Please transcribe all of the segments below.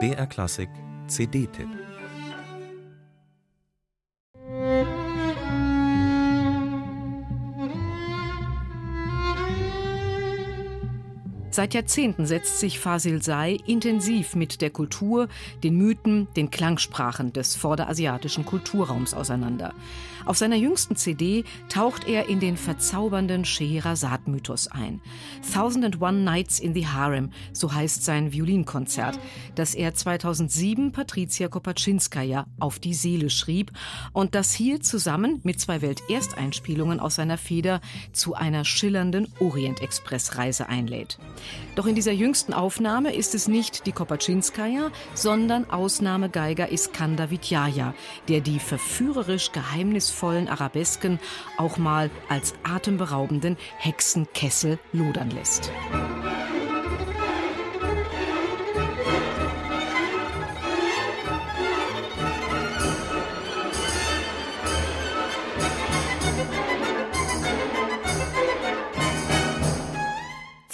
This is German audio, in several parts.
BR Klassik CD-Tipp Seit Jahrzehnten setzt sich Fasil Say intensiv mit der Kultur, den Mythen, den Klangsprachen des vorderasiatischen Kulturraums auseinander. Auf seiner jüngsten CD taucht er in den verzaubernden Scheherazad-Mythos ein. Thousand and One Nights in the Harem, so heißt sein Violinkonzert, das er 2007 Patricia Kopaczynskaja auf die Seele schrieb und das hier zusammen mit zwei Weltersteinspielungen aus seiner Feder zu einer schillernden Orient-Express-Reise einlädt. Doch in dieser jüngsten Aufnahme ist es nicht die Kopaczynskaja, sondern Ausnahmegeiger Iskander Vitjaja, der die verführerisch geheimnisvollen Arabesken auch mal als atemberaubenden Hexenkessel lodern lässt.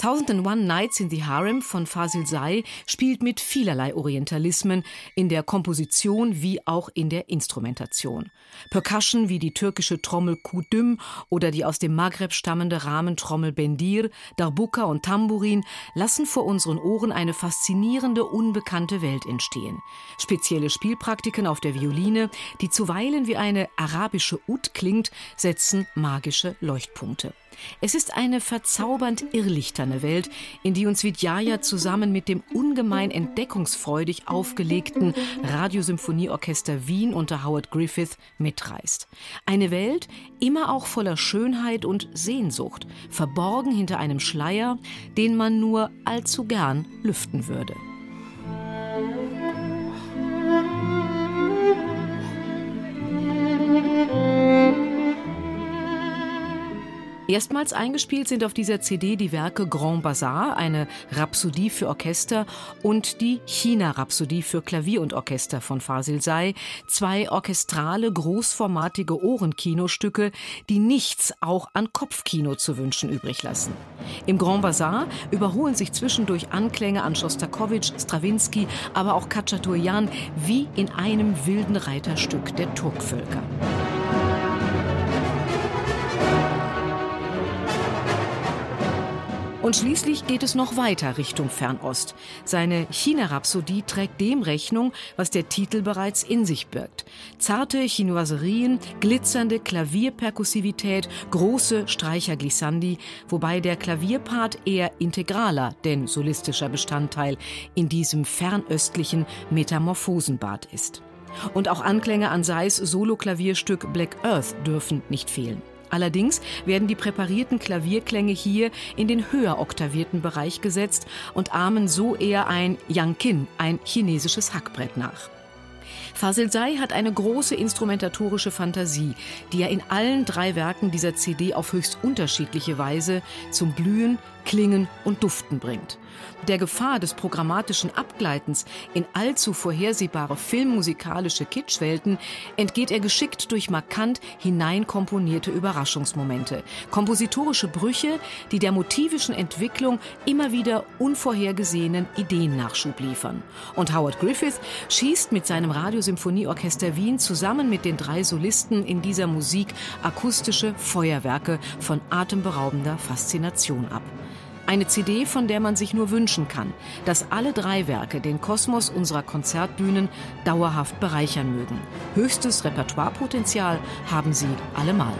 1001 Nights in the Harem von Fasil Say spielt mit vielerlei Orientalismen in der Komposition wie auch in der Instrumentation. Percussion wie die türkische Trommel Kudüm oder die aus dem Maghreb stammende Rahmentrommel Bendir, Darbuka und Tambourin lassen vor unseren Ohren eine faszinierende, unbekannte Welt entstehen. Spezielle Spielpraktiken auf der Violine, die zuweilen wie eine arabische Ud klingt, setzen magische Leuchtpunkte. Es ist eine verzaubernd irrlichterne Welt, in die uns Vidjaya zusammen mit dem ungemein entdeckungsfreudig aufgelegten Radiosymphonieorchester Wien unter Howard Griffith mitreißt. Eine Welt immer auch voller Schönheit und Sehnsucht, verborgen hinter einem Schleier, den man nur allzu gern lüften würde. Erstmals eingespielt sind auf dieser CD die Werke Grand Bazar, eine Rhapsodie für Orchester, und die China-Rhapsodie für Klavier und Orchester von Fasil Say, zwei orchestrale, großformatige Ohrenkinostücke, die nichts auch an Kopfkino zu wünschen übrig lassen. Im Grand Bazar überholen sich zwischendurch Anklänge an Schostakowitsch, Strawinski, aber auch Khachaturian wie in einem wilden Reiterstück der Turkvölker. Und schließlich geht es noch weiter Richtung Fernost. Seine China-Rhapsodie trägt dem Rechnung, was der Titel bereits in sich birgt. Zarte Chinoiserien, glitzernde Klavierperkussivität, große Streicherglissandi, wobei der Klavierpart eher integraler, denn solistischer Bestandteil in diesem fernöstlichen Metamorphosenbad ist. Und auch Anklänge an Seis Soloklavierstück Black Earth dürfen nicht fehlen. Allerdings werden die präparierten Klavierklänge hier in den höher oktavierten Bereich gesetzt und ahmen so eher ein Yangqin, ein chinesisches Hackbrett nach. Fasil Say hat eine große instrumentatorische Fantasie, die er in allen drei Werken dieser CD auf höchst unterschiedliche Weise zum Blühen, Klingen und Duften bringt. Der Gefahr des programmatischen Abgleitens in allzu vorhersehbare filmmusikalische Kitschwelten entgeht er geschickt durch markant hineinkomponierte Überraschungsmomente, kompositorische Brüche, die der motivischen Entwicklung immer wieder unvorhergesehenen Ideennachschub liefern. Und Howard Griffith schießt mit seinem Radiosymphonieorchester Wien zusammen mit den drei Solisten in dieser Musik akustische Feuerwerke von atemberaubender Faszination ab. Eine CD, von der man sich nur wünschen kann, dass alle drei Werke den Kosmos unserer Konzertbühnen dauerhaft bereichern mögen. Höchstes Repertoirepotenzial haben sie allemal.